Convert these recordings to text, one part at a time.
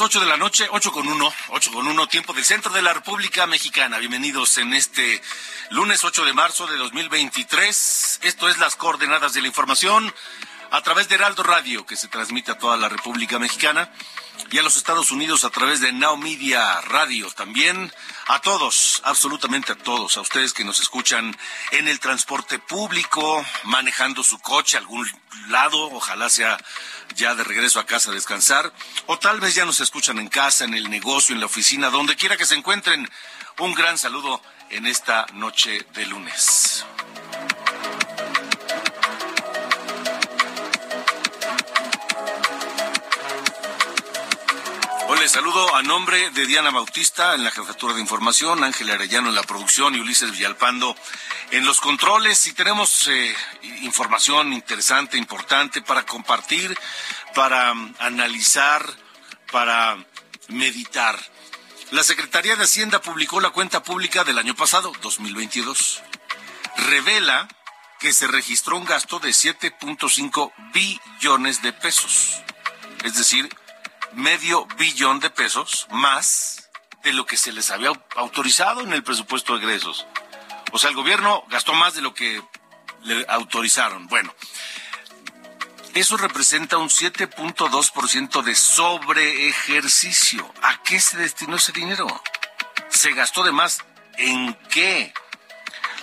Las 8 de la noche, 8 con 1, 8 con 1, tiempo del centro de la República Mexicana. Bienvenidos en este lunes 8 de marzo de 2023. Esto es las coordenadas de la información a través de Heraldo Radio, que se transmite a toda la República Mexicana y a los Estados Unidos a través de Now Media Radio también. A todos, absolutamente a todos, a ustedes que nos escuchan en el transporte público, manejando su coche a algún lado, ojalá sea ya de regreso a casa a descansar, o tal vez ya nos escuchan en casa, en el negocio, en la oficina, donde quiera que se encuentren. Un gran saludo en esta noche de lunes. Les saludo a nombre de Diana Bautista en la jefatura de información, Ángel Arellano en la producción y Ulises Villalpando en los controles. Y tenemos eh, información interesante, importante para compartir, para um, analizar, para meditar. La Secretaría de Hacienda publicó la cuenta pública del año pasado, 2022. Revela que se registró un gasto de 7.5 billones de pesos. Es decir, medio billón de pesos más de lo que se les había autorizado en el presupuesto de egresos. O sea, el gobierno gastó más de lo que le autorizaron. Bueno, eso representa un 7.2% de sobreejercicio. ¿A qué se destinó ese dinero? ¿Se gastó de más? ¿En qué?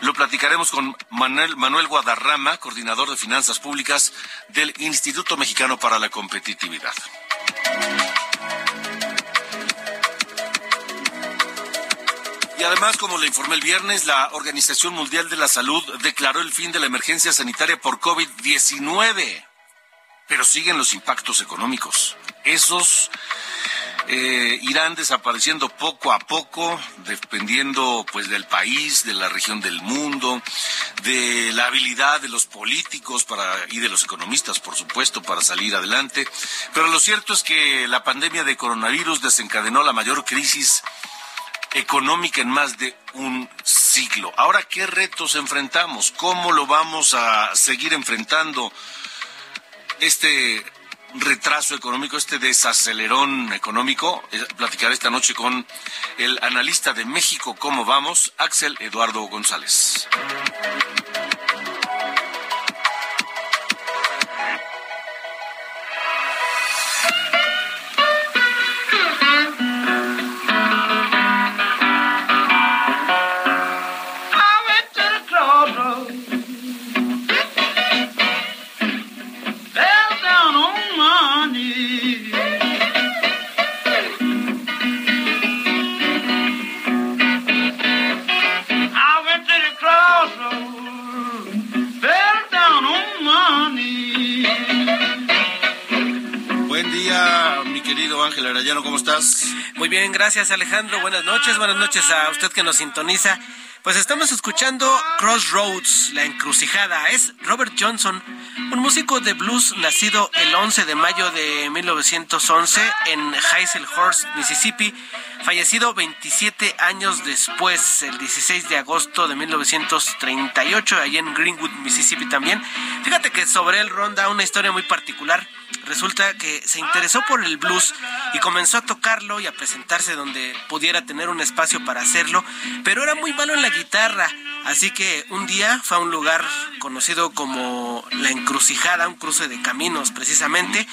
Lo platicaremos con Manuel, Manuel Guadarrama, coordinador de finanzas públicas del Instituto Mexicano para la Competitividad. Y además, como le informé el viernes, la Organización Mundial de la Salud declaró el fin de la emergencia sanitaria por COVID-19. Pero siguen los impactos económicos. Esos eh, irán desapareciendo poco a poco, dependiendo pues del país, de la región del mundo, de la habilidad de los políticos para y de los economistas, por supuesto, para salir adelante. Pero lo cierto es que la pandemia de coronavirus desencadenó la mayor crisis económica en más de un siglo. Ahora, ¿qué retos enfrentamos? ¿Cómo lo vamos a seguir enfrentando? Este retraso económico, este desacelerón económico. Eh, platicaré esta noche con el analista de México, ¿cómo vamos? Axel Eduardo González. Ángel Arayano, ¿cómo estás? Muy bien, gracias Alejandro. Buenas noches, buenas noches a usted que nos sintoniza. Pues estamos escuchando Crossroads, la encrucijada. Es Robert Johnson, un músico de blues nacido el 11 de mayo de 1911 en Hazelhurst, Mississippi, fallecido 27 años después, el 16 de agosto de 1938, allí en Greenwood, Mississippi también. Fíjate que sobre él ronda una historia muy particular. Resulta que se interesó por el blues y comenzó a tocarlo y a presentarse donde pudiera tener un espacio para hacerlo, pero era muy malo en la guitarra. Así que un día fue a un lugar conocido como La Encrucijada, un cruce de caminos precisamente,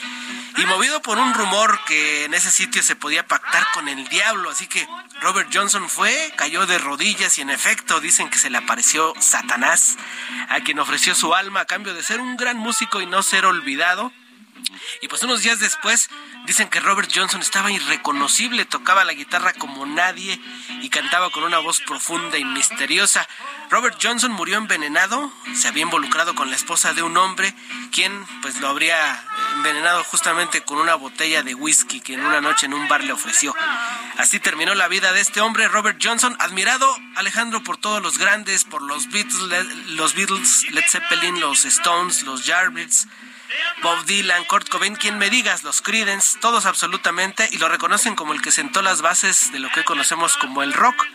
y movido por un rumor que en ese sitio se podía pactar con el diablo, así que Robert Johnson fue, cayó de rodillas y en efecto dicen que se le apareció Satanás, a quien ofreció su alma a cambio de ser un gran músico y no ser olvidado. Y pues unos días después dicen que Robert Johnson estaba irreconocible, tocaba la guitarra como nadie y cantaba con una voz profunda y misteriosa. Robert Johnson murió envenenado, se había involucrado con la esposa de un hombre, quien pues lo habría envenenado justamente con una botella de whisky que en una noche en un bar le ofreció. Así terminó la vida de este hombre, Robert Johnson, admirado Alejandro por todos los grandes, por los Beatles, los Beatles, Led Zeppelin, los Stones, los Yardbirds, Bob Dylan, Kurt Cobain, quien me digas, los Creedence, todos absolutamente, y lo reconocen como el que sentó las bases de lo que conocemos como el rock.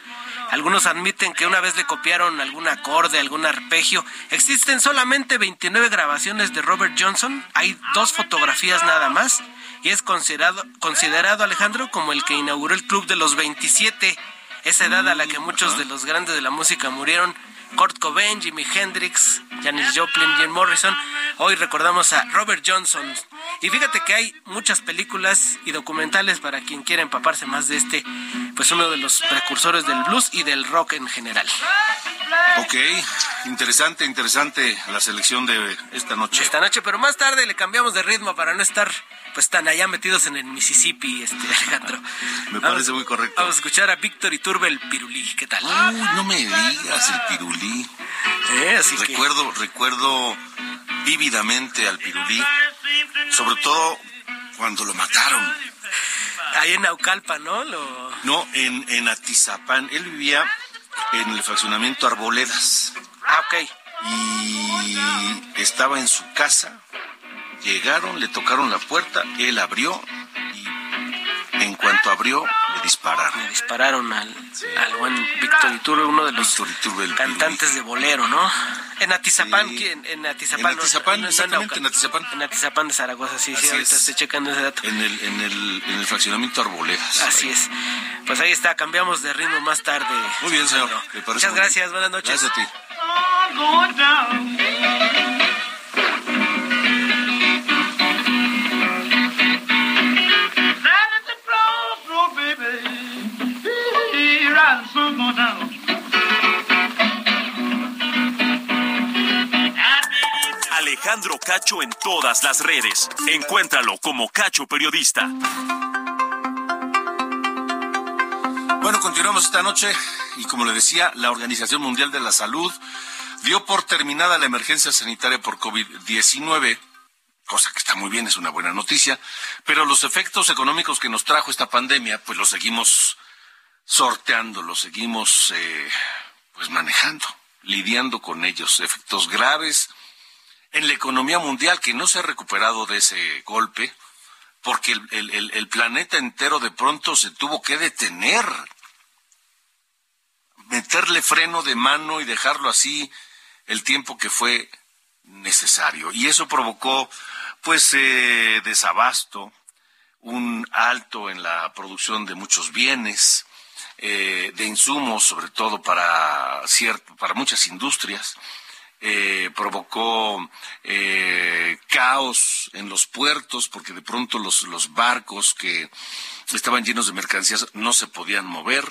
Algunos admiten que una vez le copiaron algún acorde, algún arpegio. Existen solamente 29 grabaciones de Robert Johnson, hay dos fotografías nada más, y es considerado, considerado Alejandro como el que inauguró el Club de los 27, esa edad a la que muchos de los grandes de la música murieron Kurt Cobain, Jimi Hendrix, Janis Joplin, Jim Morrison. Hoy recordamos a Robert Johnson. Y fíjate que hay muchas películas y documentales para quien quiera empaparse más de este, pues uno de los precursores del blues y del rock en general. Ok, interesante, interesante la selección de esta noche. Esta noche, pero más tarde le cambiamos de ritmo para no estar pues tan allá metidos en el Mississippi, este Alejandro. Me parece muy correcto. Vamos a escuchar a Víctor Iturbe el Pirulí, ¿qué tal? Uy, no me digas el Pirulí. Eh, así que- recuerdo, recuerdo vívidamente al Pirulí, sobre todo cuando lo mataron. ahí en Naucalpa, ¿no? Lo... No, en, en Atizapán. Él vivía en el fraccionamiento Arboledas Ah, ok. y estaba en su casa. Llegaron, le tocaron la puerta, él abrió y en cuanto abrió le dispararon. Le dispararon al, al buen Víctor Iturbe, uno de los Iturbe, cantantes de bolero, ¿no? En Atizapán, Sí. ¿quién? En Atizapán. En ¿no? Atizapán, No, no, exactamente, Naucalpan. en Atizapán. En Atizapán de Zaragoza, sí, sí, ahorita es. estoy checando ese dato. En el, en el, en el fraccionamiento Arboledas. Así es. Pues ahí está, cambiamos de ritmo más tarde. Muy bien, señor. Muchas gracias, bien. buenas noches. Gracias a ti. Alejandro Cacho en todas las redes. Encuéntralo como Cacho Periodista. Bueno, continuamos esta noche y como le decía, la Organización Mundial de la Salud dio por terminada la emergencia sanitaria por COVID-19, cosa que está muy bien, es una buena noticia, pero los efectos económicos que nos trajo esta pandemia, pues los seguimos sorteando, los seguimos eh, pues manejando, lidiando con ellos, efectos graves en la economía mundial que no se ha recuperado de ese golpe, porque el, el- planeta entero de pronto se tuvo que detener, meterle freno de mano y dejarlo así el tiempo que fue necesario. Y eso provocó, pues, eh, desabasto, un alto en la producción de muchos bienes, eh, de insumos, sobre todo para, cierto, para muchas industrias. Eh, provocó eh, caos en los puertos porque de pronto los, los barcos que estaban llenos de mercancías no se podían mover.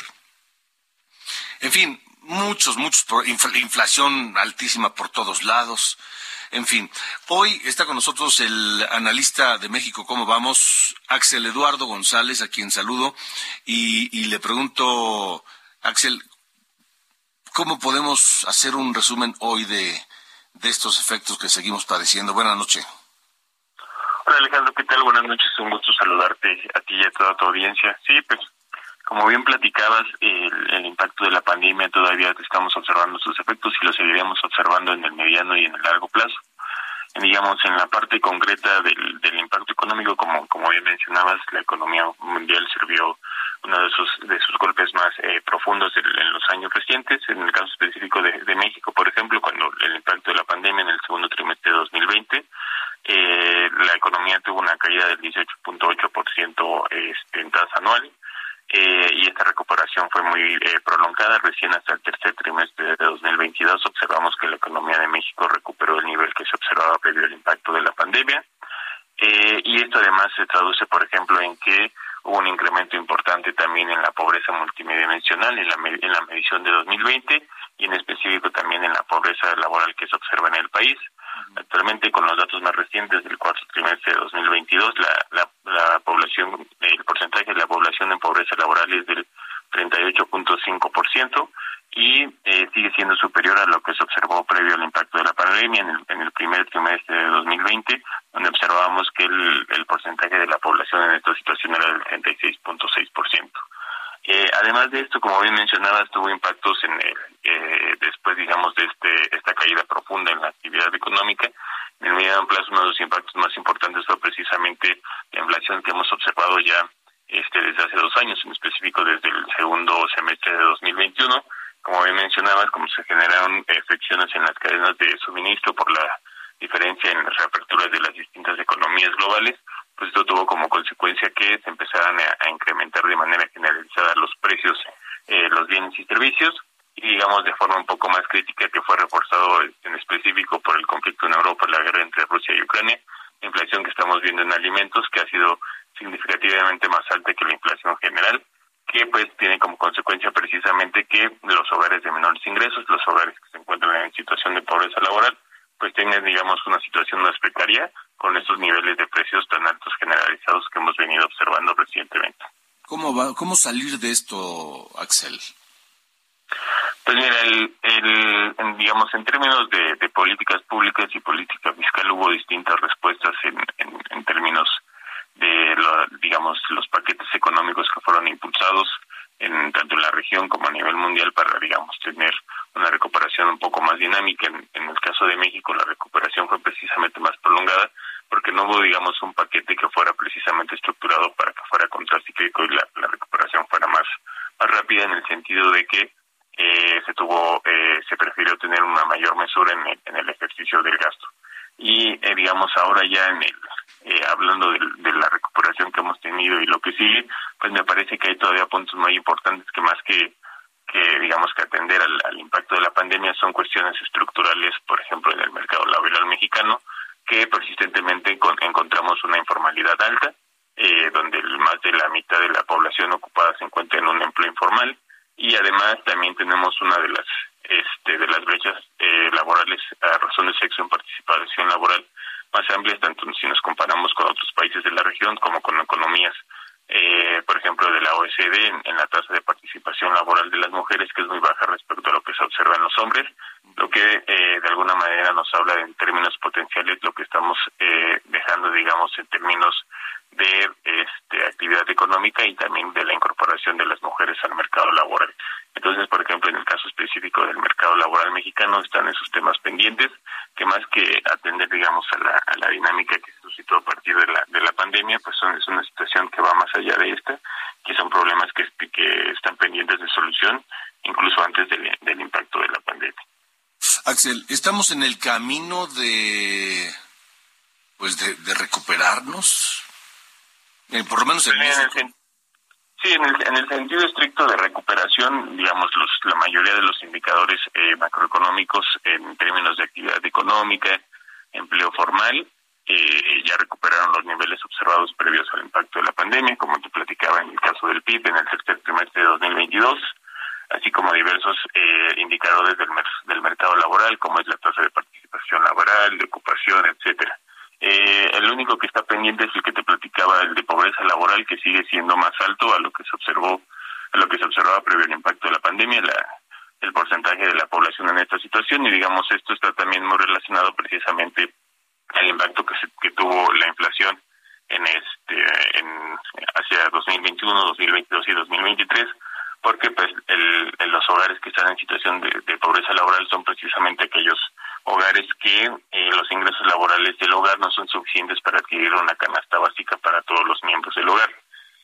En fin, muchos, muchos, inflación altísima por todos lados. En fin, hoy está con nosotros el analista de México, ¿cómo vamos? Axel Eduardo González, a quien saludo, y le pregunto, Axel, ¿cómo podemos hacer un resumen hoy de, de estos efectos que seguimos padeciendo? Buenas noches. Hola Alejandro, ¿qué tal? Buenas noches, un gusto saludarte a ti y a toda tu audiencia. Sí, pues como bien platicabas, el, el impacto de la pandemia todavía estamos observando sus efectos y lo seguiremos observando en el mediano y en el largo plazo. Digamos, en la parte concreta del, del impacto económico, como, como bien mencionabas, la economía mundial sirvió uno de sus, de sus golpes más eh, profundos en, los años recientes, en el caso específico de, México, por ejemplo, cuando el impacto de la pandemia en el segundo trimestre de 2020, eh, la economía tuvo una caída del 18.8% este, específico por el conflicto en Europa, la guerra entre Rusia y Ucrania, la inflación que estamos viendo en alimentos que ha sido significativamente más alta que la inflación general, que pues tiene como consecuencia precisamente que los hogares de menores ingresos, los hogares que se encuentran en situación de pobreza laboral, pues tengan digamos una situación más precaria con estos niveles de precios tan altos generalizados que hemos venido observando recientemente. ¿Cómo va, cómo salir de esto, Axel? Pues mira, el, el, digamos, en términos de, políticas públicas y política fiscal hubo distintas respuestas en términos de, lo, digamos, los paquetes económicos que fueron impulsados en tanto en la región como a nivel mundial para, digamos, tener una recuperación un poco más dinámica. En, en, el caso de México, la recuperación fue precisamente más prolongada porque no hubo, digamos, un paquete que fuera precisamente estructurado para que fuera contracíclico y la, la recuperación fuera más, más rápida en el sentido de que eh, se tuvo, eh, se prefirió tener una mayor mesura en el, ejercicio del gasto. Y, eh, digamos, ahora ya en el, eh, hablando de, de, la recuperación que hemos tenido y lo que sigue, pues me parece que hay todavía puntos muy importantes que más que digamos que atender al, impacto de la pandemia son cuestiones estructurales, por ejemplo, en el mercado laboral mexicano, que persistentemente con, encontramos una informalidad alta, eh, donde más de la mitad de la población ocupada se encuentra en un empleo informal y además también tenemos una de las este, de las brechas eh, laborales a razón de sexo en participación laboral más amplias, tanto si nos comparamos con otros países de la región como con economías eh, por ejemplo, de la OECD en, la tasa de participación laboral de las mujeres, que es muy baja respecto a lo que se observa en los hombres, lo que eh, de alguna manera nos habla en términos potenciales lo que estamos eh, dejando, digamos, en términos de este, actividad económica y también de la incorporación de las mujeres al mercado laboral. Entonces, por ejemplo, en el caso específico del mercado laboral mexicano están esos temas pendientes que más que atender, digamos, a la, a la dinámica que se suscitó a partir de la, de la pandemia, pues son, es una situación que va más allá de esta, que son problemas que, que están pendientes de solución, incluso antes del, del impacto de la pandemia. Axel, estamos en el camino de, pues, de, de recuperarnos, eh, por lo menos en. Sí, en el, en el sentido estricto de recuperación, digamos, los, la mayoría de los indicadores eh, macroeconómicos en términos de actividad económica, empleo formal, eh, ya recuperaron los niveles observados previos al impacto de la pandemia, como te platicaba en el caso del PIB en el tercer trimestre de 2022, así como diversos eh, indicadores del, del mercado laboral, como es la tasa de participación laboral, de ocupación, etcétera. Eh, el único que está pendiente es el que te platicaba, el de pobreza laboral, que sigue siendo más alto a lo que se observó, a lo que se observaba previo al impacto de la pandemia, la, el porcentaje de la población en esta situación, y digamos esto está también muy relacionado precisamente al impacto que, se, que tuvo la inflación en este en hacia 2021, 2022 y 2023 porque pues el, el, los hogares que están en situación de, de, pobreza laboral son precisamente aquellos hogares que ingresos laborales del hogar no son suficientes para adquirir una canasta básica para todos los miembros del hogar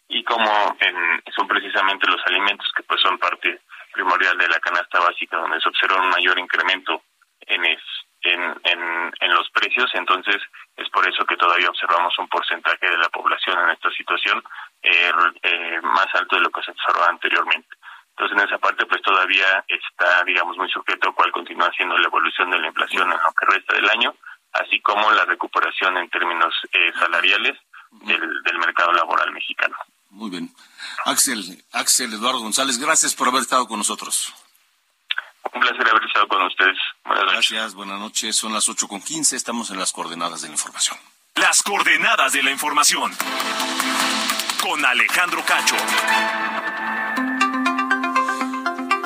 y como en, son precisamente los alimentos que pues son parte primordial de la canasta básica donde se observa un mayor incremento en, es, en, en, en los precios entonces es por eso que todavía observamos un porcentaje de la población en esta situación eh, eh, más alto de lo que se observaba anteriormente. Entonces, en esa parte, pues todavía está, digamos, muy sujeto a cuál continúa siendo la evolución de la inflación en lo que resta del año, así como la recuperación en términos eh, salariales del, del mercado laboral mexicano. Muy bien. Axel, Axel Eduardo González, gracias por haber estado con nosotros. Un placer haber estado con ustedes. Buenas noches. Gracias, buenas noches. Son las ocho con quince. estamos en las coordenadas de la información. Las coordenadas de la información. Con Alejandro Cacho.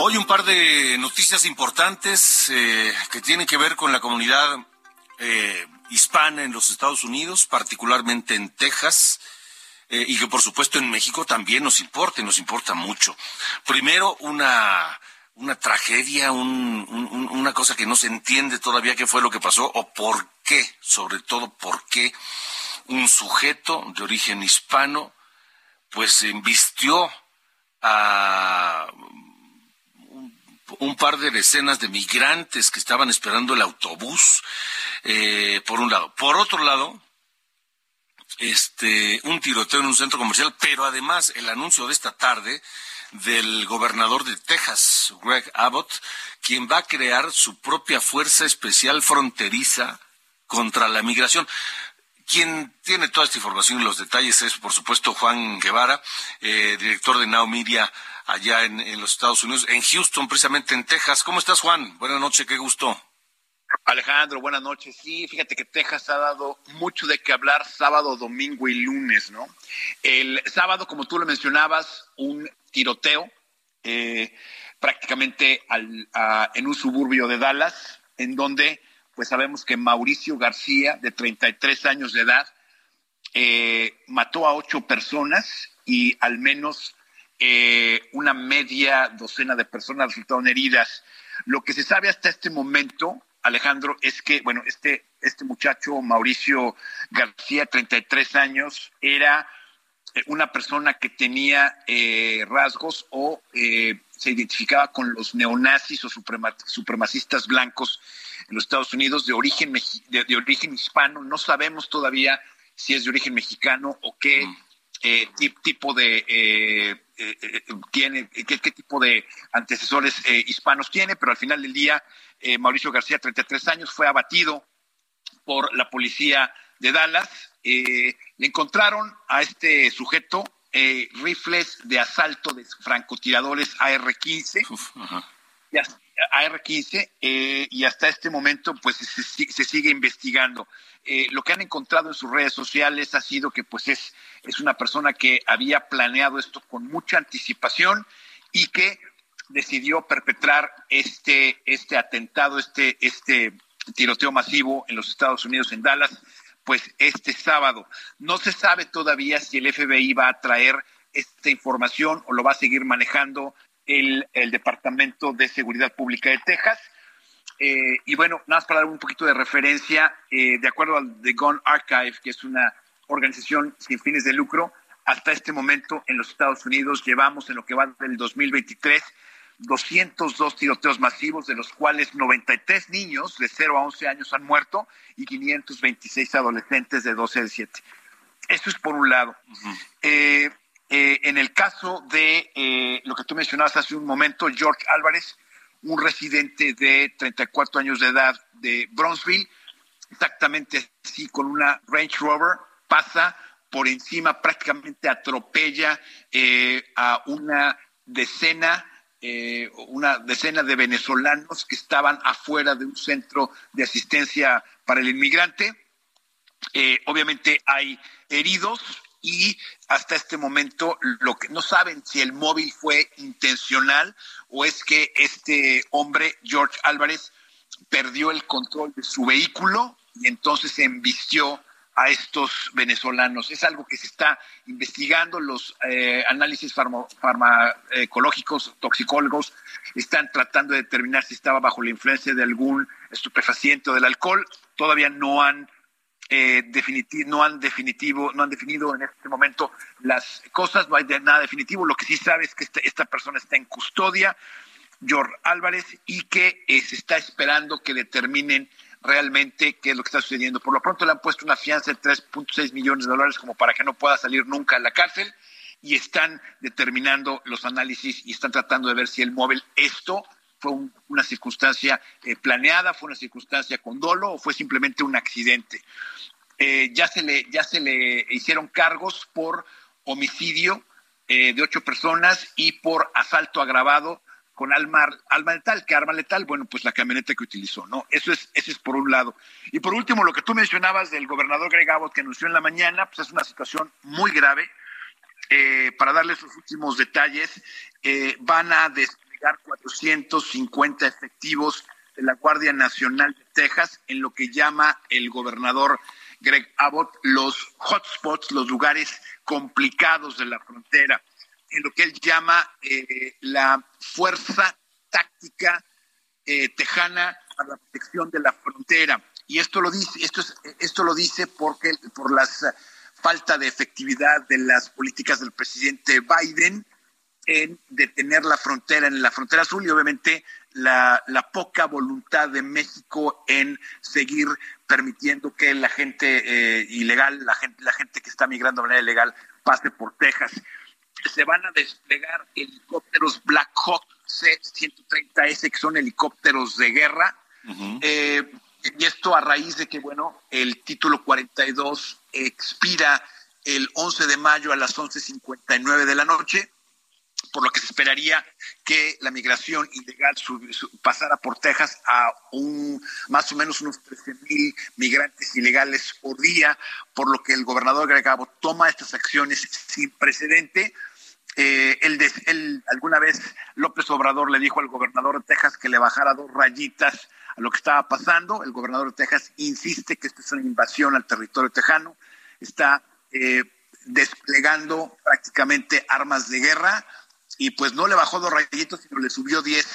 Hoy un par de noticias importantes eh, que tienen que ver con la comunidad eh, hispana en los Estados Unidos, particularmente en Texas. eh, y que por supuesto en México también nos importa y nos importa mucho. Primero, una, una tragedia, un- un- una cosa que no se entiende todavía qué fue lo que pasó o por qué, sobre todo por qué un sujeto de origen hispano pues embistió a un par de decenas de migrantes que estaban esperando el autobús, eh, por un lado. Por otro lado, este, un tiroteo en un centro comercial, pero además el anuncio de esta tarde del gobernador de Texas, Greg Abbott, quien va a crear su propia fuerza especial fronteriza contra la migración. Quien tiene toda esta información y los detalles es, por supuesto, Juan Guevara, eh, director de Now Media allá en, en los Estados Unidos, en Houston, precisamente en Texas. ¿Cómo estás, Juan? Buenas noches, qué gusto. Alejandro, buenas noches. Sí, fíjate que Texas ha dado mucho de qué hablar sábado, domingo y lunes, ¿no? El sábado, como tú lo mencionabas, un tiroteo eh, prácticamente al- a- en un suburbio de Dallas, en donde pues sabemos que Mauricio García, de 33 años de edad, eh, mató a ocho personas y al menos eh, una media docena de personas resultaron heridas. Lo que se sabe hasta este momento, Alejandro, es que, bueno, este, este muchacho, Mauricio García, 33 años, era eh, una persona que tenía eh, rasgos o eh, se identificaba con los neonazis o suprema- supremacistas blancos en los Estados Unidos de origen, de, de origen hispano. No sabemos todavía si es de origen mexicano o qué eh, ti- tipo de eh, eh, eh, tiene, qué, qué tipo de antecesores eh, hispanos tiene, pero al final del día eh, Mauricio García, 33 años, fue abatido por la policía de Dallas. Eh, le encontraron a este sujeto eh, rifles de asalto de francotiradores AR-15 y hasta- AR-15 eh, y hasta este momento pues se, se sigue investigando. Eh, lo que han encontrado en sus redes sociales ha sido que pues es, es una persona que había planeado esto con mucha anticipación y que decidió perpetrar este, este atentado, este, este tiroteo masivo en los Estados Unidos, en Dallas, pues este sábado. No se sabe todavía si el FBI va a traer esta información o lo va a seguir manejando el, el Departamento de Seguridad Pública de Texas. Eh, y bueno, nada más para dar un poquito de referencia, eh, de acuerdo al The Gun Archive, que es una organización sin fines de lucro, hasta este momento en los Estados Unidos llevamos en lo que va del 2023 202 tiroteos masivos, de los cuales 93 niños de 0 a 11 años han muerto y 526 adolescentes de 12 a 17. Eso es por un lado. Eh, eh, en el caso de eh, lo que tú mencionabas hace un momento, George Álvarez, un residente de 34 años de edad de Bronzeville, exactamente así, con una Range Rover, pasa por encima, prácticamente atropella eh, a una decena, eh, una decena de venezolanos que estaban afuera de un centro de asistencia para el inmigrante. Eh, obviamente hay heridos y hasta este momento lo que no saben si el móvil fue intencional o es que este hombre George Álvarez perdió el control de su vehículo y entonces se embistió a estos venezolanos. Es algo que se está investigando, los eh, análisis farmacológicos, toxicólogos, están tratando de determinar si estaba bajo la influencia de algún estupefaciente o del alcohol. Todavía no han eh, no han definitivo, no han definido en este momento las cosas, no hay nada definitivo. Lo que sí sabe es que este- esta persona está en custodia, George Álvarez, y que eh, se está esperando que determinen realmente qué es lo que está sucediendo. Por lo pronto le han puesto una fianza de 3.6 millones de dólares como para que no pueda salir nunca a la cárcel y están determinando los análisis y están tratando de ver si el móvil esto fue una circunstancia eh, planeada, fue una circunstancia con dolo o fue simplemente un accidente. Eh, ya, se le, ya se le hicieron cargos por homicidio eh, de ocho personas y por asalto agravado con alma, alma letal. ¿Qué arma letal? Bueno, pues la camioneta que utilizó, ¿no? Eso es, eso es por un lado. Y por último, lo que tú mencionabas del gobernador Greg Abbott que anunció en la mañana, pues es una situación muy grave. Para darles los últimos detalles, van a desplegar 450 efectivos de la Guardia Nacional de Texas en lo que llama el gobernador Greg Abbott los hotspots, los lugares complicados de la frontera en lo que él llama eh, la fuerza táctica eh, tejana para la protección de la frontera. Y esto lo dice, esto, es, esto lo dice porque por la falta de efectividad de las políticas del presidente Biden en detener la frontera, en la frontera azul y obviamente la, la poca voluntad de México en seguir permitiendo que la gente eh, ilegal, la gente, la gente que está migrando de manera ilegal, pase por Texas. Se van a desplegar helicópteros Black Hawk C-130S, que son helicópteros de guerra. Eh, y esto a raíz de que, bueno, el título 42 expira el 11 de mayo a las 11.59 de la noche, por lo que se esperaría que la migración ilegal pasara por Texas a un más o menos unos 13 mil migrantes ilegales por día, por lo que el gobernador Greg toma estas acciones sin precedente eh, él, alguna vez López Obrador le dijo al gobernador de Texas que le bajara dos rayitas a lo que estaba pasando. El gobernador de Texas insiste que esto es una invasión al territorio tejano. Está eh, desplegando prácticamente armas de guerra y pues no le bajó dos rayitos, sino le subió diez.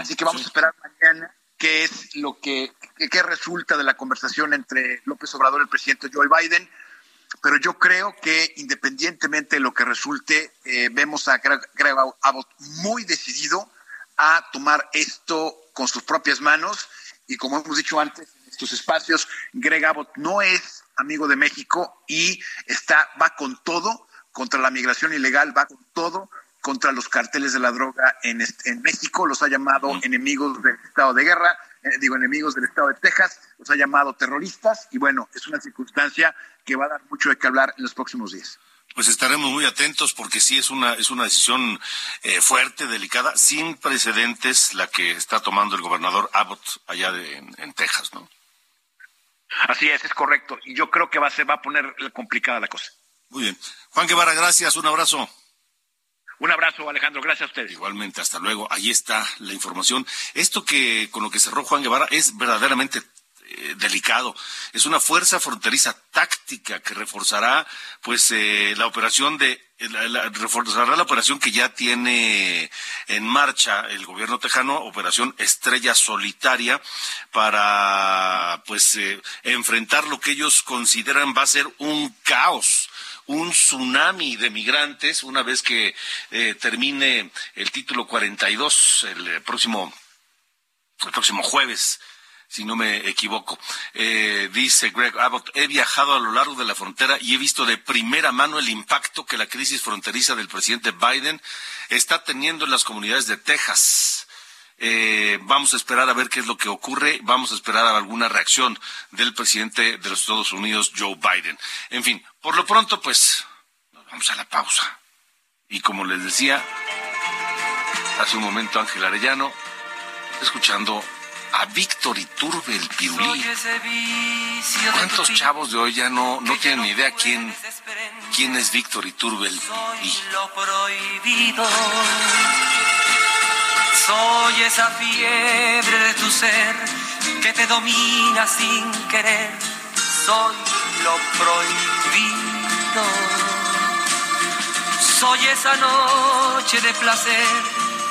Así que vamos a esperar mañana qué es lo que qué resulta de la conversación entre López Obrador y el presidente Joe Biden. Pero yo creo que independientemente de lo que resulte, eh, vemos a Greg, Abbott muy decidido a tomar esto con sus propias manos. Y como hemos dicho antes en estos espacios, Greg Abbott no es amigo de México y está va con todo contra la migración ilegal, va con todo contra los carteles de la droga en, en México, los ha llamado enemigos del estado de guerra, eh, digo, enemigos del estado de Texas, los ha llamado terroristas y bueno, es una circunstancia que va a dar mucho de qué hablar en los próximos días. Pues estaremos muy atentos porque sí es una es una decisión eh, fuerte, delicada, sin precedentes la que está tomando el gobernador Abbott allá en, Texas, ¿no? Así es, es correcto. Y yo creo que va a, se va a poner complicada la cosa. Muy bien. Juan Guevara, gracias. Un abrazo. Un abrazo, Alejandro. Gracias a ustedes. Igualmente, hasta luego. Ahí está la información. Esto que con lo que cerró Juan Guevara es verdaderamente eh, delicado. Es una fuerza fronteriza táctica que reforzará, pues, eh, la operación de reforzará la operación que ya tiene en marcha el gobierno tejano, operación Estrella Solitaria, para pues eh, enfrentar lo que ellos consideran va a ser un caos un tsunami de migrantes una vez que eh, termine el título 42 el eh, próximo el próximo jueves si no me equivoco. Eh, dice Greg Abbott, he viajado a lo largo de la frontera y he visto de primera mano el impacto que la crisis fronteriza del presidente Biden está teniendo en las comunidades de Texas. Eh, vamos a esperar a ver qué es lo que ocurre. Vamos a esperar a alguna reacción del presidente de los Estados Unidos, Joe Biden. En fin, por lo pronto, pues, nos vamos a la pausa. Y como les decía hace un momento Ángel Arellano, escuchando a Víctor Iturbe, el pirulí. ¿Cuántos chavos de hoy ya no, no tienen ni idea quién, quién es Víctor Iturbe, el pirulí? Soy esa fiebre de tu ser que te domina sin querer. Soy lo prohibido. Soy esa noche de placer.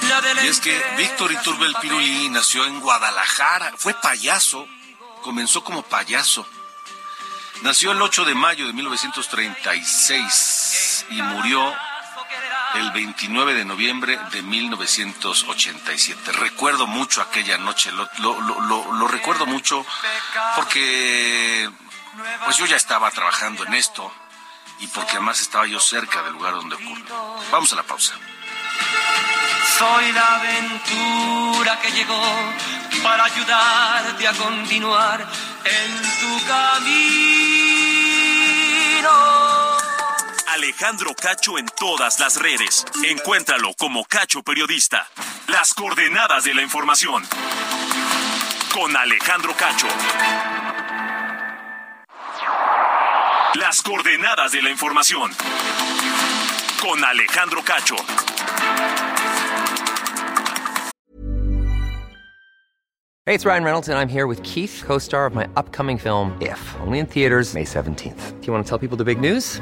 La de y es que Víctor Iturbel Pirulí nació en Guadalajara, fue payaso, comenzó como payaso. Nació el 8 de mayo de 1936 y murió el 29 de noviembre de 1987. Recuerdo mucho aquella noche, lo, lo, recuerdo mucho porque pues yo ya estaba trabajando en esto y porque además estaba yo cerca del lugar donde ocurrió. Vamos a la pausa. Soy la aventura que llegó para ayudarte a continuar en tu camino. Alejandro Cacho en todas las redes. Encuéntralo como Cacho Periodista. Las coordenadas de la información. Con Alejandro Cacho. Las coordenadas de la información. Con Alejandro Cacho. Hey, it's Ryan Reynolds, and I'm here with Keith, co star of my upcoming film, If, only in theaters, May 17th. Do you want to tell people the big news?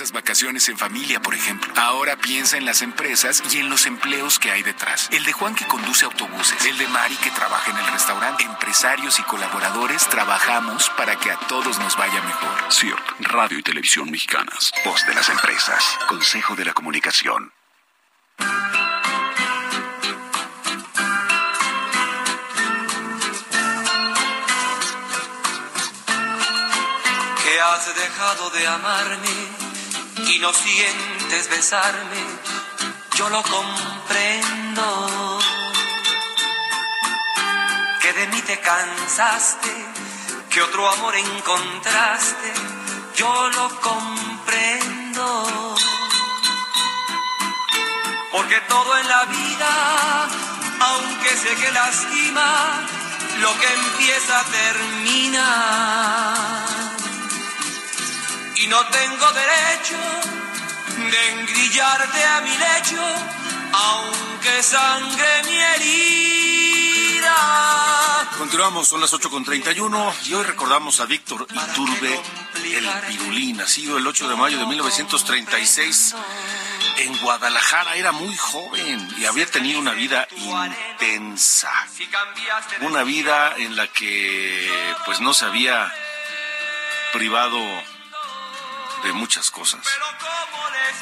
Esas vacaciones en familia, por ejemplo. Ahora piensa en las empresas y en los empleos que hay detrás. El de Juan que conduce autobuses. El de Mari que trabaja en el restaurante. Empresarios y colaboradores trabajamos para que a todos nos vaya mejor. CIRT, Radio y Televisión Mexicanas. Voz de las empresas. Consejo de la Comunicación. que has dejado de amarme y no sientes besarme, yo lo comprendo. Que de mí te cansaste, que otro amor encontraste, yo lo comprendo. Porque todo en la vida, aunque sé que lastima, lo que empieza termina y no tengo derecho de engrillarte a mi lecho, aunque sangre mi herida. Continuamos, son las 8.31 y hoy recordamos a Víctor Iturbe, el pirulí, nacido el 8 de mayo de 1936 en Guadalajara. Era muy joven y había tenido una vida intensa. Una vida en la que pues no se había privado de muchas cosas.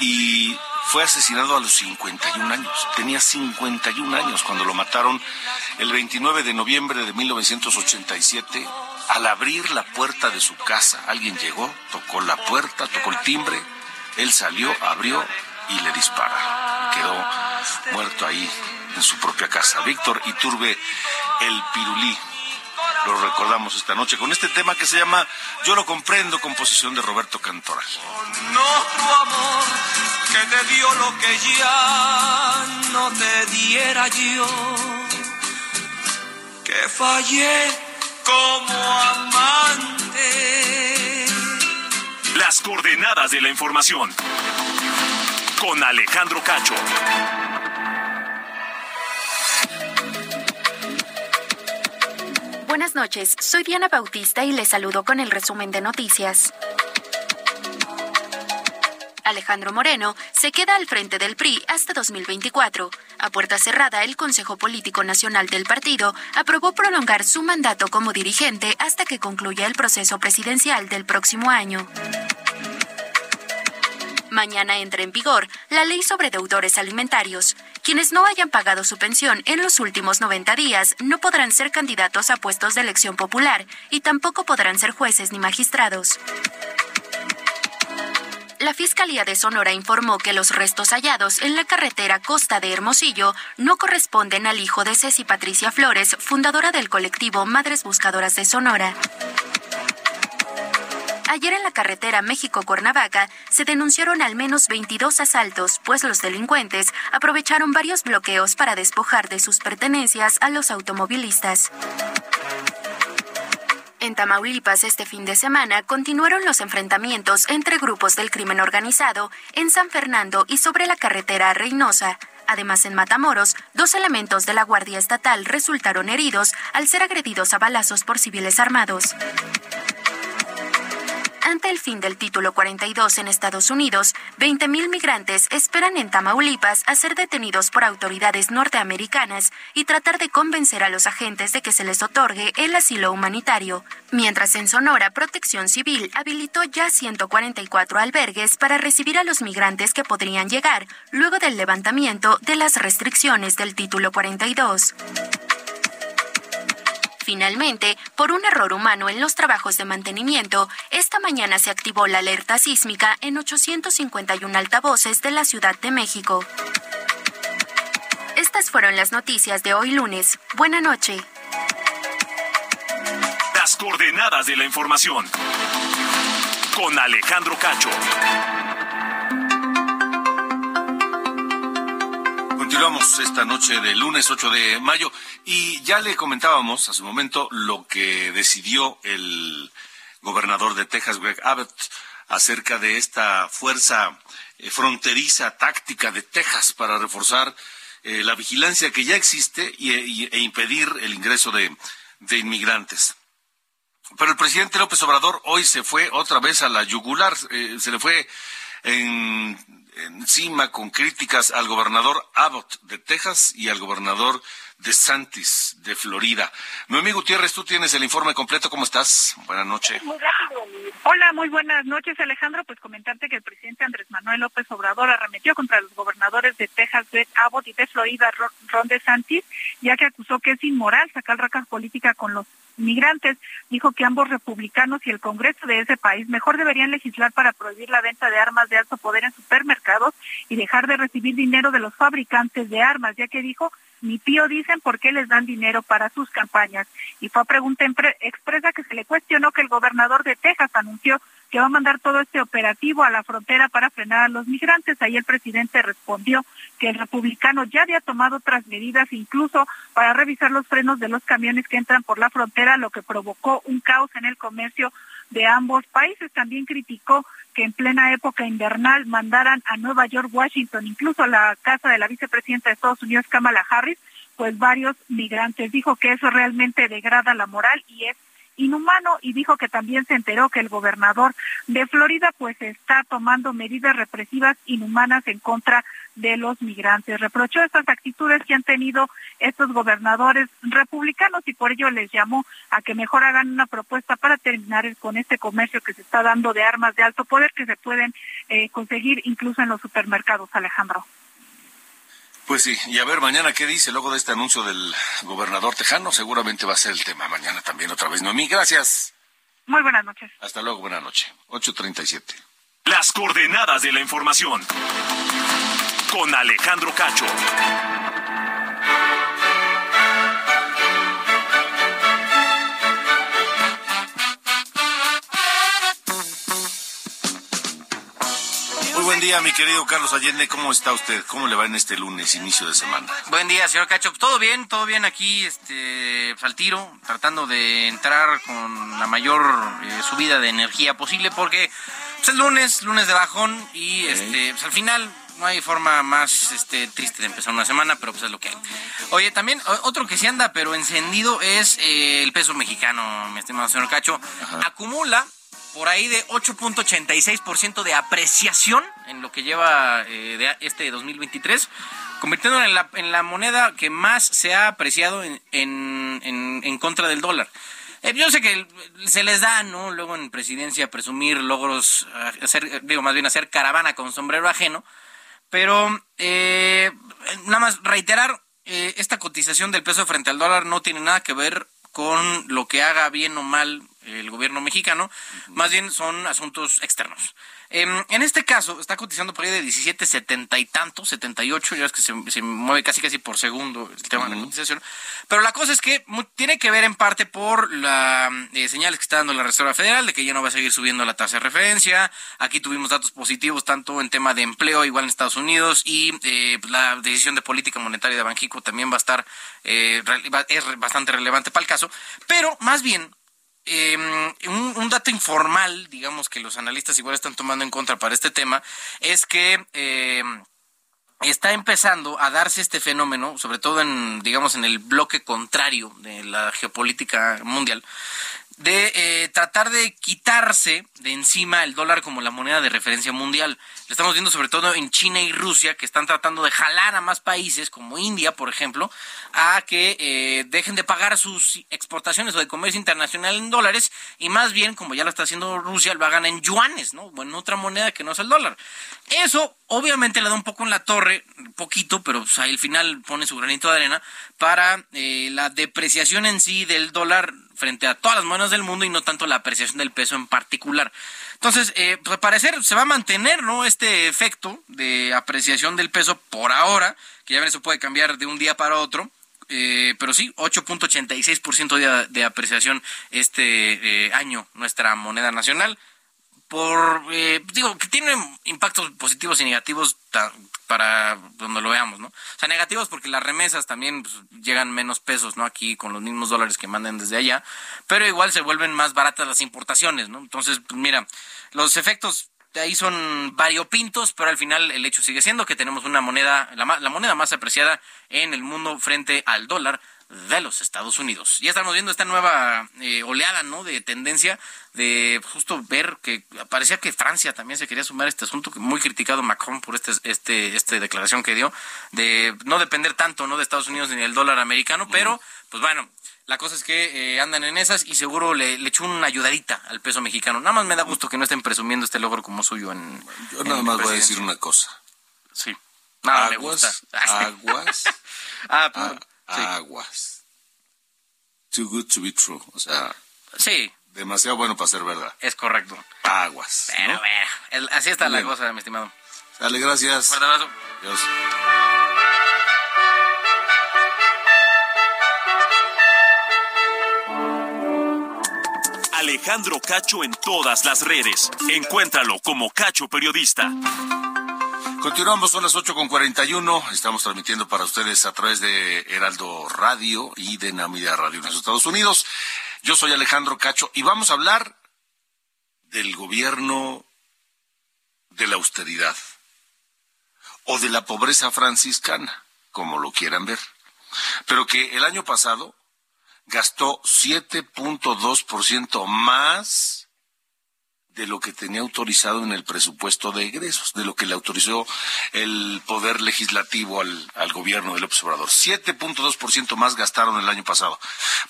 Y fue asesinado a los 51 años. Tenía 51 años cuando lo mataron el 29 de noviembre de 1987. Al abrir la puerta de su casa, alguien llegó, tocó la puerta, tocó el timbre, él salió, abrió y le dispara. Quedó muerto ahí en su propia casa. Víctor Iturbe, el pirulí, lo recordamos esta noche con este tema que se llama Yo lo comprendo, composición de Roberto Cantoral. No tu amor que te dio lo que ya no te diera yo, que fallé como amante. Las coordenadas de la información. Con Alejandro Cacho. Buenas noches, soy Diana Bautista y les saludo con el resumen de noticias. Alejandro Moreno se queda al frente del PRI hasta 2024. A puerta cerrada, el Consejo Político Nacional del partido aprobó prolongar su mandato como dirigente hasta que concluya el proceso presidencial del próximo año. Mañana entra en vigor la ley sobre deudores alimentarios. Quienes no hayan pagado su pensión en los últimos 90 días no podrán ser candidatos a puestos de elección popular y tampoco podrán ser jueces ni magistrados. La Fiscalía de Sonora informó que los restos hallados en la carretera Costa de Hermosillo no corresponden al hijo de Ceci Patricia Flores, fundadora del colectivo Madres Buscadoras de Sonora. Ayer en la carretera México-Cuernavaca se denunciaron al menos 22 asaltos, pues los delincuentes aprovecharon varios bloqueos para despojar de sus pertenencias a los automovilistas. En Tamaulipas este fin de semana continuaron los enfrentamientos entre grupos del crimen organizado en San Fernando y sobre la carretera Reynosa. Además, en Matamoros, dos elementos de la Guardia Estatal resultaron heridos al ser agredidos a balazos por civiles armados. Ante el fin del título 42 en Estados Unidos, 20.000 migrantes esperan en Tamaulipas a ser detenidos por autoridades norteamericanas y tratar de convencer a los agentes de que se les otorgue el asilo humanitario. Mientras en Sonora, Protección Civil habilitó ya 144 albergues para recibir a los migrantes que podrían llegar luego del levantamiento de las restricciones del título 42. Finalmente, por un error humano en los trabajos de mantenimiento, esta mañana se activó la alerta sísmica en 851 altavoces de la Ciudad de México. Estas fueron las noticias de hoy lunes. Buena noche. Las coordenadas de la información. Con Alejandro Cacho. Continuamos esta noche de lunes 8 de mayo y ya le comentábamos hace un momento lo que decidió el gobernador de Texas, Greg Abbott, acerca de esta fuerza eh, fronteriza táctica de Texas para reforzar eh, la vigilancia que ya existe y, e impedir el ingreso de, inmigrantes. Pero el presidente López Obrador hoy se fue otra vez a la yugular, eh, se le fue en, encima con críticas al gobernador Abbott de Texas y al gobernador de Santis de Florida. Noemí Gutiérrez, tú tienes el informe completo. ¿Cómo estás? Buenas noches. Hola, muy buenas noches, Alejandro. Pues comentarte que el presidente Andrés Manuel López Obrador arremetió contra los gobernadores de Texas, de Abbott y de Florida, Ron DeSantis, ya que acusó que es inmoral sacar racas política con los migrantes. Dijo que ambos republicanos y el Congreso de ese país mejor deberían legislar para prohibir la venta de armas de alto poder en supermercados y dejar de recibir dinero de los fabricantes de armas, ya que dijo ni pío dicen por qué les dan dinero para sus campañas. Y fue a pregunta expresa que se le cuestionó que el gobernador de Texas anunció que va a mandar todo este operativo a la frontera para frenar a los migrantes. Ahí el presidente respondió que el republicano ya había tomado otras medidas, incluso para revisar los frenos de los camiones que entran por la frontera, lo que provocó un caos en el comercio de ambos países. También criticó que en plena época invernal mandaran a Nueva York, Washington, incluso la casa de la vicepresidenta de Estados Unidos, Kamala Harris, pues varios migrantes. Dijo que eso realmente degrada la moral y es inhumano y dijo que también se enteró que el gobernador de Florida pues está tomando medidas represivas inhumanas en contra de los migrantes. Reprochó estas actitudes que han tenido estos gobernadores republicanos y por ello les llamó a que mejor hagan una propuesta para terminar con este comercio que se está dando de armas de alto poder que se pueden eh, conseguir incluso en los supermercados, Alejandro. Pues sí, y a ver mañana qué dice luego de este anuncio del gobernador tejano, seguramente va a ser el tema mañana también otra vez. Noemí, gracias. Muy buenas noches. Hasta luego, buenas noches. 8.37. Las coordenadas de la información. Con Alejandro Cacho. Buen día, mi querido Carlos Allende. ¿Cómo está usted? ¿Cómo le va en este lunes, inicio de semana? Buen día, señor Cacho. Todo bien, todo bien aquí, este, al tiro, tratando de entrar con la mayor eh, subida de energía posible, porque pues, es lunes, lunes de bajón, y este, pues, al final no hay forma más este, triste de empezar una semana, pero pues es lo que hay. Oye, también otro que se anda, pero encendido, es eh, el peso mexicano, mi estimado señor Cacho. Acumula por ahí de 8.86% de apreciación en lo que lleva eh, de este 2023, convirtiéndolo en la, en la moneda que más se ha apreciado en, en, en, contra del dólar. Eh, yo sé que se les da, ¿no? Luego en presidencia presumir logros, eh, hacer, digo, más bien hacer caravana con sombrero ajeno, pero nada más reiterar, esta cotización del peso frente al dólar no tiene nada que ver con lo que haga bien o mal el gobierno mexicano, más bien son asuntos externos. Em, en este caso, está cotizando por ahí de 17.70 y tanto, 78, ya es que se, mueve casi casi por segundo el tema de la cotización. Pero la cosa es que tiene que ver en parte por la eh, señales que está dando la Reserva Federal de que ya no va a seguir subiendo la tasa de referencia. Aquí tuvimos datos positivos tanto en tema de empleo, igual en Estados Unidos, y eh, pues, la decisión de política monetaria de Banjico también va a estar, eh, es bastante relevante para el caso. Pero más bien, Em, un, dato informal, digamos que los analistas igual están tomando en contra para este tema, es que em, está empezando a darse este fenómeno, sobre todo en, digamos, en el bloque contrario de la geopolítica mundial, de eh, tratar de quitarse de encima el dólar como la moneda de referencia mundial. Lo estamos viendo sobre todo en China y Rusia, que están tratando de jalar a más países, como India, por ejemplo, a que eh, dejen de pagar sus exportaciones o de comercio internacional en dólares y más bien, como ya lo está haciendo Rusia, lo hagan en yuanes, ¿no? O en otra moneda que no es el dólar. Eso obviamente le da un poco en la torre, poquito, pero pues, al final pone su granito de arena para eh, la depreciación en sí del dólar frente a todas las monedas del mundo y no tanto la apreciación del peso en particular. Entonces, eh, pues al parecer se va a mantener, ¿no? Este efecto de apreciación del peso por ahora, que ya ven, eso puede cambiar de un día para otro. Eh, pero sí, 8.86% de, de apreciación este eh, año nuestra moneda nacional por eh, digo que tiene impactos positivos y negativos para donde lo veamos, ¿no? O sea, negativos porque las remesas también pues, llegan menos pesos, ¿no? Aquí con los mismos dólares que manden desde allá, pero igual se vuelven más baratas las importaciones, ¿no? Entonces, pues, mira, los efectos de ahí son variopintos, pero al final el hecho sigue siendo que tenemos una moneda, la, la moneda más apreciada en el mundo frente al dólar de los Estados Unidos. Ya estamos viendo esta nueva eh, oleada, ¿no? De tendencia de justo ver que parecía que Francia también se quería sumar a este asunto, muy criticado Macron por este, este, este declaración que dio, de no depender tanto, ¿no? De Estados Unidos ni del dólar americano, pero, pues bueno, la cosa es que eh, andan en esas y seguro le, le, echó una ayudadita al peso mexicano. Nada más me da gusto que no estén presumiendo este logro como suyo en. Yo nada más voy a decir una cosa. Sí. Nada aguas, me gusta. Aguas. ah, perdón. Sí. Aguas. Too good to be true. O sea. Sí. Demasiado bueno para ser verdad. Es correcto. Aguas. Pero, ¿no? así está Bien. la cosa, mi estimado. Dale, gracias. Fuerte abrazo. Adiós. Alejandro Cacho en todas las redes. Encuéntralo como Cacho Periodista. Continuamos, son las 8 con 41. Estamos transmitiendo para ustedes a través de Heraldo Radio y de Namida Radio en los Estados Unidos. Yo soy Alejandro Cacho y vamos a hablar del gobierno de la austeridad o de la pobreza franciscana, como lo quieran ver. Pero que el año pasado gastó 7.2% más de lo que tenía autorizado en el presupuesto de egresos, de lo que le autorizó el poder legislativo al, al gobierno del observador. 7.2% más gastaron el año pasado.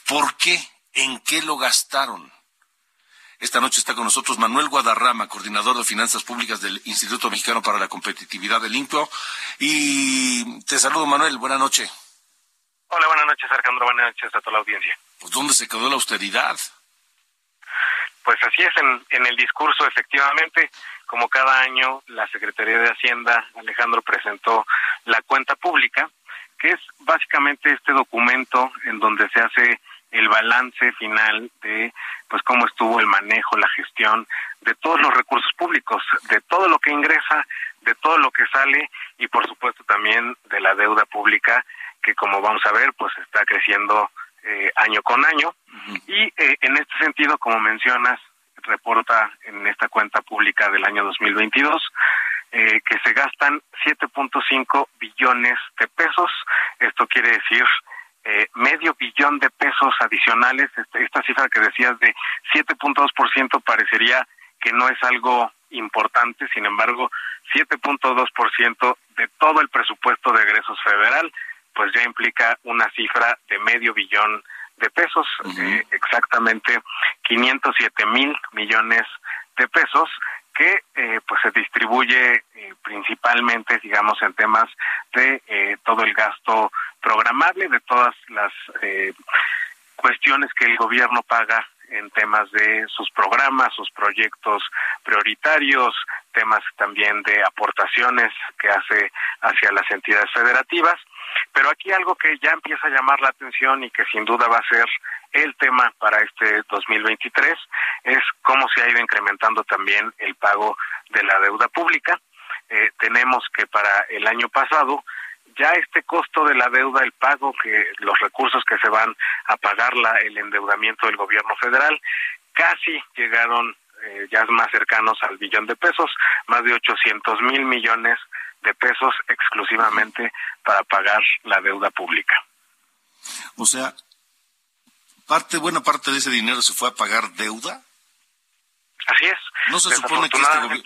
¿Por qué? ¿En qué lo gastaron? Esta noche está con nosotros Manuel Guadarrama, coordinador de finanzas públicas del Instituto Mexicano para la Competitividad del INPO. Y te saludo, Manuel. Buenas noches. Hola, buenas noches, Alejandro. Buenas noches a toda la audiencia. Pues, ¿dónde se quedó la austeridad? Pues así es en, en el discurso, efectivamente. Como cada año, la Secretaría de Hacienda, Alejandro, presentó la cuenta pública, que es básicamente este documento en donde se hace el balance final de pues cómo estuvo el manejo, la gestión de todos los recursos públicos, de todo lo que ingresa, de todo lo que sale y por supuesto también de la deuda pública que como vamos a ver pues está creciendo eh, año con año. Y eh, en este sentido como mencionas reporta en esta cuenta pública del año 2022 eh, que se gastan 7.5 billones de pesos. Esto quiere decir eh, medio billón de pesos adicionales. Este, esta cifra que decías de 7.2% parecería que no es algo importante, sin embargo, 7.2% de todo el presupuesto de egresos federal, pues ya implica una cifra de medio billón de pesos, eh, exactamente 507 mil millones de pesos que eh, pues se distribuye eh, principalmente digamos en temas de eh, todo el gasto programable de todas las eh, cuestiones que el gobierno paga en temas de sus programas, sus proyectos prioritarios, temas también de aportaciones que hace hacia las entidades federativas. Pero aquí algo que ya empieza a llamar la atención y que sin duda va a ser el tema para este 2023 es cómo se ha ido incrementando también el pago de la deuda pública. Eh, tenemos que para el año pasado ya este costo de la deuda, el pago, que los recursos que se van a pagar la, el endeudamiento del gobierno federal, casi llegaron eh, ya más cercanos al billón de pesos, más de 800 mil millones de pesos exclusivamente para pagar la deuda pública. O sea, parte, buena parte de ese dinero se fue a pagar deuda. Así es. No se supone que este gobierno...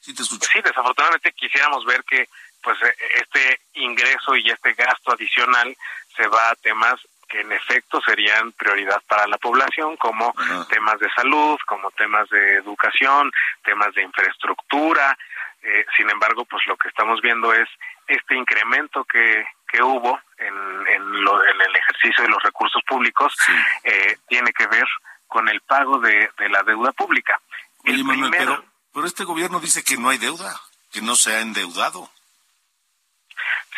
Sí, te escucho. Sí, desafortunadamente quisiéramos ver que pues e, este ingreso y este gasto adicional se va a temas que en efecto serían prioridad para la población, como temas de salud, como temas de educación, temas de infraestructura. Eh, sin embargo, pues lo que estamos viendo es este incremento que, que hubo en, en, lo, en el ejercicio de los recursos públicos eh, tiene que ver con el pago de, de la deuda pública. Oye, Manuel, pero, pero este gobierno dice que no hay deuda, que no se ha endeudado.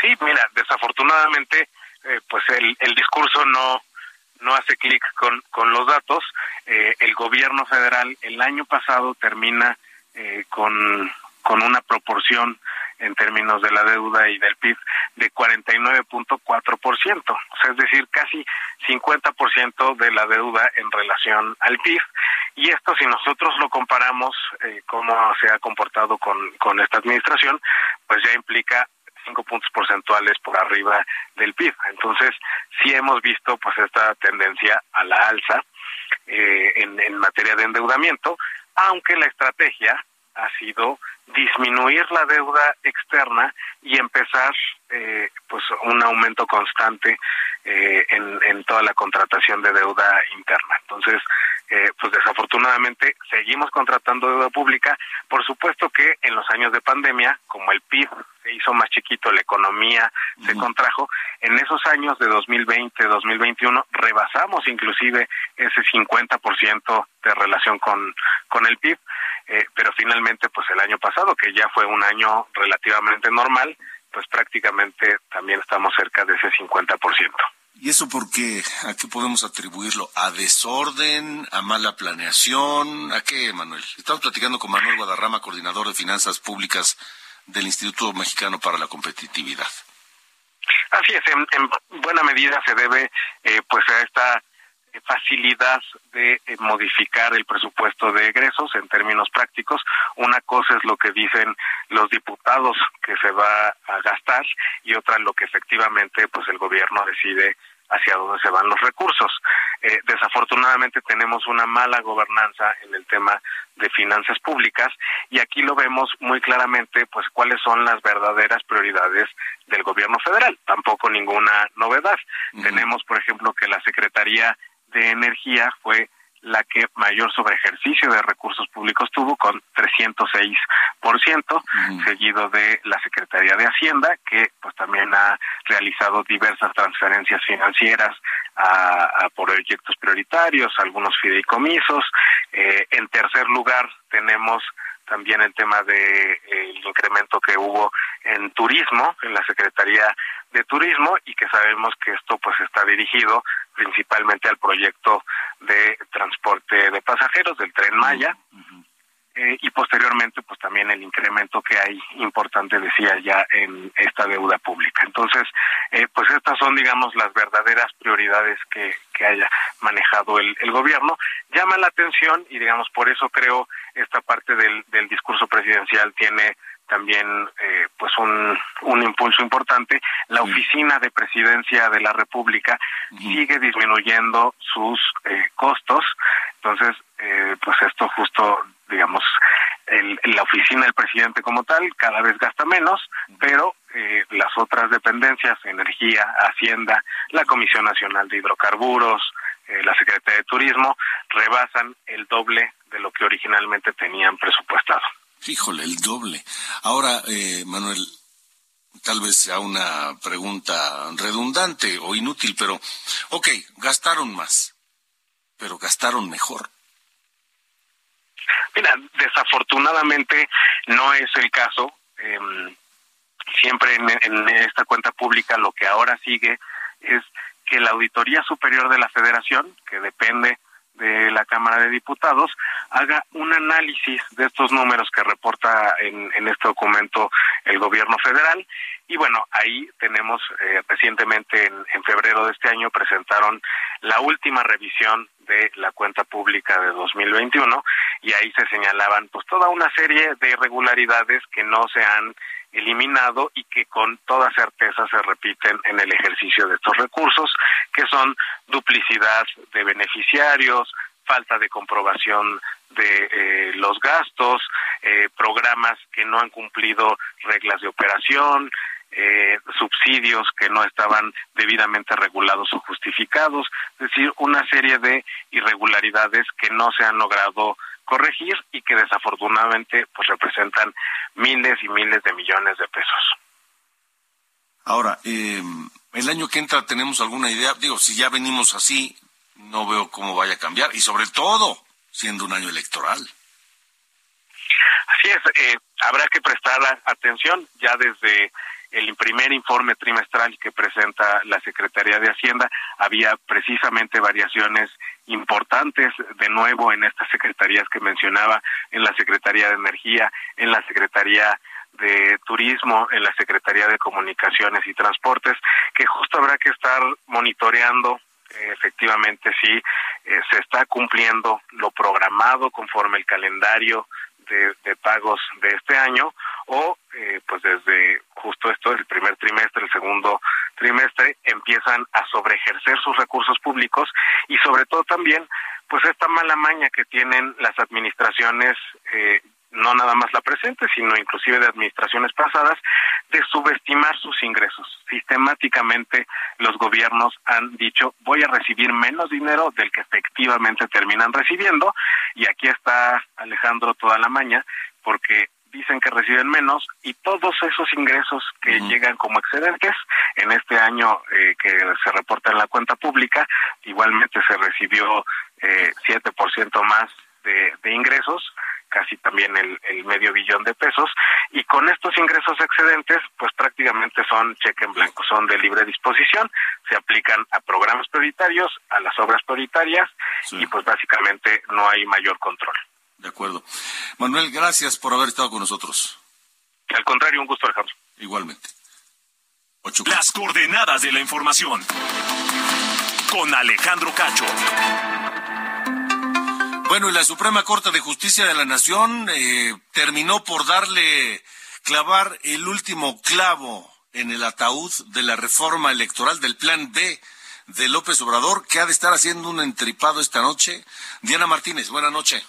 Sí, mira, desafortunadamente, eh, pues el, el discurso no no hace clic con, con los datos. Eh, el gobierno federal el año pasado termina eh, con, con una proporción en términos de la deuda y del PIB de 49.4%, o sea, es decir, casi 50% de la deuda en relación al PIB. Y esto, si nosotros lo comparamos, eh, cómo se ha comportado con, con esta administración, pues ya implica cinco puntos porcentuales por arriba del PIB. Entonces, sí hemos visto pues esta tendencia a la alza eh, en, en materia de endeudamiento, aunque la estrategia ha sido disminuir la deuda externa y empezar eh, pues un aumento constante eh, en, en toda la contratación de deuda interna. Entonces, eh, pues desafortunadamente seguimos contratando deuda pública. Por supuesto que en los años de pandemia, como el PIB se hizo más chiquito, la economía se contrajo, en esos años de 2020, 2021 rebasamos inclusive ese 50% de relación con, con el PIB, eh, pero finalmente pues el año pasado, que ya fue un año relativamente normal, pues prácticamente también estamos cerca de ese 50%. ¿Y eso por qué? ¿A qué podemos atribuirlo? ¿A desorden? ¿A mala planeación? ¿A qué, Manuel? Estamos platicando con Manuel Guadarrama, coordinador de finanzas públicas del Instituto Mexicano para la Competitividad. Así es, en, buena medida se debe eh, pues a esta facilidad de eh, modificar el presupuesto de egresos en términos prácticos. Una cosa es lo que dicen los diputados que se va a gastar y otra lo que efectivamente pues el gobierno decide hacia dónde se van los recursos. Eh, desafortunadamente tenemos una mala gobernanza en el tema de finanzas públicas y aquí lo vemos muy claramente pues cuáles son las verdaderas prioridades del gobierno federal tampoco ninguna novedad tenemos por ejemplo que la secretaría de energía fue la que mayor sobreejercicio de recursos públicos tuvo con 306%, seguido de la Secretaría de Hacienda, que pues también ha realizado diversas transferencias financieras a, proyectos prioritarios, algunos fideicomisos. Eh, en tercer lugar tenemos también el tema de eh, el incremento que hubo en turismo en la Secretaría de Turismo y que sabemos que esto pues está dirigido principalmente al proyecto de transporte de pasajeros del tren Maya. Eh, y posteriormente pues también el incremento que hay importante decía ya en esta deuda pública. Entonces eh, pues estas son digamos las verdaderas prioridades que, que haya manejado el, el gobierno. Llama la atención y digamos por eso creo esta parte del, del discurso presidencial tiene también eh, pues un, un impulso importante. La oficina de presidencia de la República sigue disminuyendo sus eh, costos. Entonces, eh, pues esto justo, digamos, el, la oficina del presidente como tal cada vez gasta menos, pero eh, las otras dependencias, energía, hacienda, la Comisión Nacional de Hidrocarburos, eh, la Secretaría de Turismo, rebasan el doble de lo que originalmente tenían presupuestado. Híjole, el doble. Ahora, eh, Manuel, tal vez sea una pregunta redundante o inútil, pero, ok, gastaron más, pero gastaron mejor. Mira, desafortunadamente no es el caso. Eh, siempre en, en esta cuenta pública lo que ahora sigue es que la Auditoría Superior de la Federación, que depende de la Cámara de Diputados haga un análisis de estos números que reporta en, en este documento el gobierno federal. Y bueno, ahí tenemos eh, recientemente en, en febrero de este año presentaron la última revisión de la cuenta pública de 2021 y ahí se señalaban pues toda una serie de irregularidades que no se han eliminado y que con toda certeza se repiten en el ejercicio de estos recursos, que son duplicidad de beneficiarios, falta de comprobación de eh, los gastos, eh, programas que no han cumplido reglas de operación, eh, subsidios que no estaban debidamente regulados o justificados, es decir, una serie de irregularidades que no se han logrado corregir y que desafortunadamente pues representan miles y miles de millones de pesos. Ahora, eh, el año que entra tenemos alguna idea, digo, si ya venimos así, no veo cómo vaya a cambiar y sobre todo siendo un año electoral. Así es, eh, habrá que prestar atención ya desde el primer informe trimestral que presenta la Secretaría de Hacienda había precisamente variaciones importantes de nuevo en estas secretarías que mencionaba, en la Secretaría de Energía, en la Secretaría de Turismo, en la Secretaría de Comunicaciones y Transportes, que justo habrá que estar monitoreando eh, efectivamente si eh, se está cumpliendo lo programado conforme el calendario de, pagos de este año o eh, pues desde justo esto el primer trimestre, el segundo trimestre empiezan a sobreejercer sus recursos públicos y sobre todo también pues esta mala maña que tienen las administraciones eh, no nada más la presente, sino inclusive de administraciones pasadas, de subestimar sus ingresos. Sistemáticamente los gobiernos han dicho, voy a recibir menos dinero del que efectivamente terminan recibiendo, y aquí está Alejandro toda la maña, porque dicen que reciben menos y todos esos ingresos que llegan como excedentes en este año eh, que se reporta en la cuenta pública, igualmente se recibió eh, 7% más de, de ingresos, casi también el, el, medio billón de pesos, y con estos ingresos excedentes, pues prácticamente son cheque en blanco, son de libre disposición, se aplican a programas prioritarios, a las obras prioritarias, y pues básicamente no hay mayor control. De acuerdo. Manuel, gracias por haber estado con nosotros. Al contrario, un gusto, Alejandro. Igualmente. Las coordenadas de la información. Con Alejandro Cacho. Bueno, y la Suprema Corte de Justicia de la Nación eh, terminó por darle, clavar el último clavo en el ataúd de la reforma electoral del Plan B de López Obrador, que ha de estar haciendo un entripado esta noche. Diana Martínez, buena noche.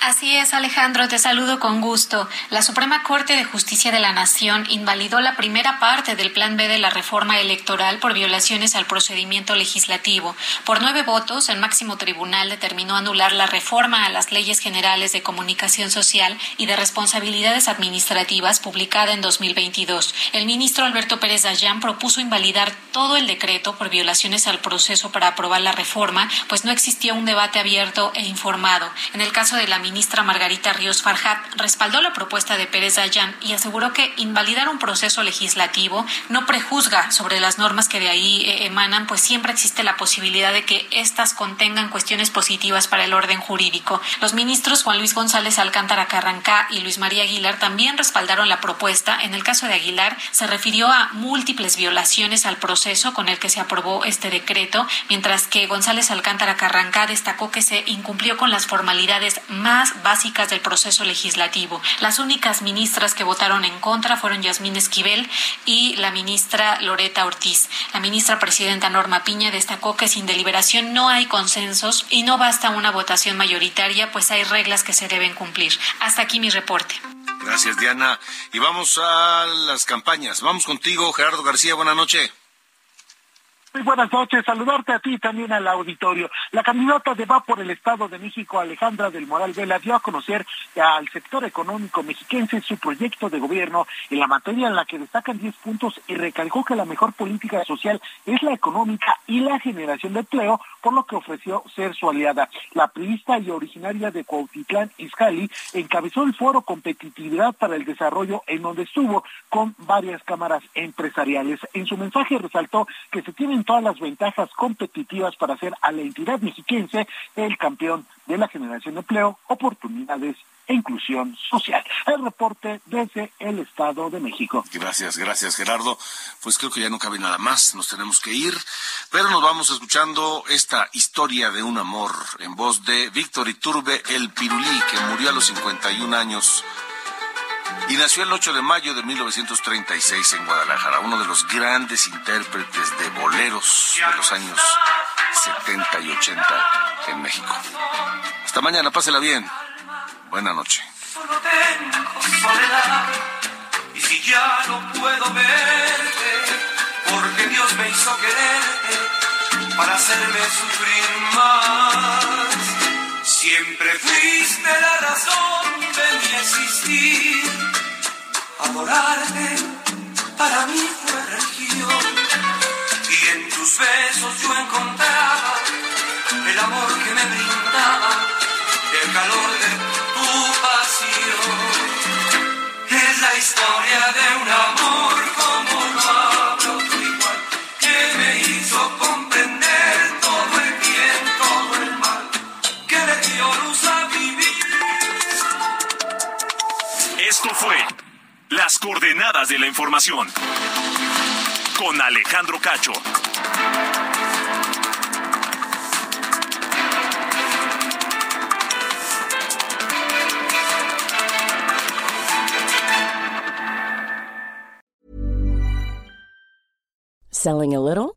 Así es, Alejandro, te saludo con gusto. La Suprema Corte de Justicia de la Nación invalidó la primera parte del Plan B de la reforma electoral por violaciones al procedimiento legislativo. Por nueve votos, el máximo tribunal determinó anular la reforma a las leyes generales de comunicación social y de responsabilidades administrativas publicada en 2022. El ministro Alberto Pérez Dayán propuso invalidar todo el decreto por violaciones al proceso para aprobar la reforma, pues no existía un debate abierto e informado. En el caso de la ministra Margarita Ríos Farjat respaldó la propuesta de Pérez Dayan y aseguró que invalidar un proceso legislativo no prejuzga sobre las normas que de ahí eh, emanan, pues siempre existe la posibilidad de que éstas contengan cuestiones positivas para el orden jurídico. Los ministros Juan Luis González Alcántara Carrancá y Luis María Aguilar también respaldaron la propuesta. En el caso de Aguilar, se refirió a múltiples violaciones al proceso con el que se aprobó este decreto, mientras que González Alcántara Carrancá destacó que se incumplió con las formalidades más básicas del proceso legislativo. Las únicas ministras que votaron en contra fueron Yasmín Esquivel y la ministra Loreta Ortiz. La ministra presidenta Norma Piña destacó que sin deliberación no hay consensos y no basta una votación mayoritaria, pues hay reglas que se deben cumplir. Hasta aquí mi reporte. Gracias, Diana. Y vamos a las campañas. Vamos contigo, Gerardo García. Buenas noches. Muy buenas noches, saludarte a ti y también al auditorio. La candidata de Va por el Estado de México, Alejandra del Moral Vela, dio a conocer al sector económico mexiquense su proyecto de gobierno en la materia en la que destacan 10 puntos y recalcó que la mejor política social es la económica y la generación de empleo, por lo que ofreció ser su aliada. La priista y originaria de Cuautitlán, Izcalli, encabezó el foro Competitividad para el Desarrollo en donde estuvo con varias cámaras empresariales. En su mensaje resaltó que se tienen todas las ventajas competitivas para hacer a la entidad mexiquense el campeón de la generación de empleo, oportunidades e inclusión social. El reporte desde el Estado de México. Gracias, gracias Gerardo. Pues creo que ya no cabe nada más, nos tenemos que ir, pero nos vamos escuchando esta historia de un amor en voz de Víctor Iturbe El Pirulí, que murió a los 51 años y nació el 8 de mayo de 1936 en Guadalajara, uno de los grandes intérpretes de boleros de los años 70 y 80 en México. Hasta mañana, pásela bien. Buena noche. Solo tengo soledad y si ya no puedo verte, porque Dios me hizo quererte para hacerme sufrir más. Siempre fuiste la razón de mi existir. Adorarte de la información con Alejandro Cacho. Selling a little?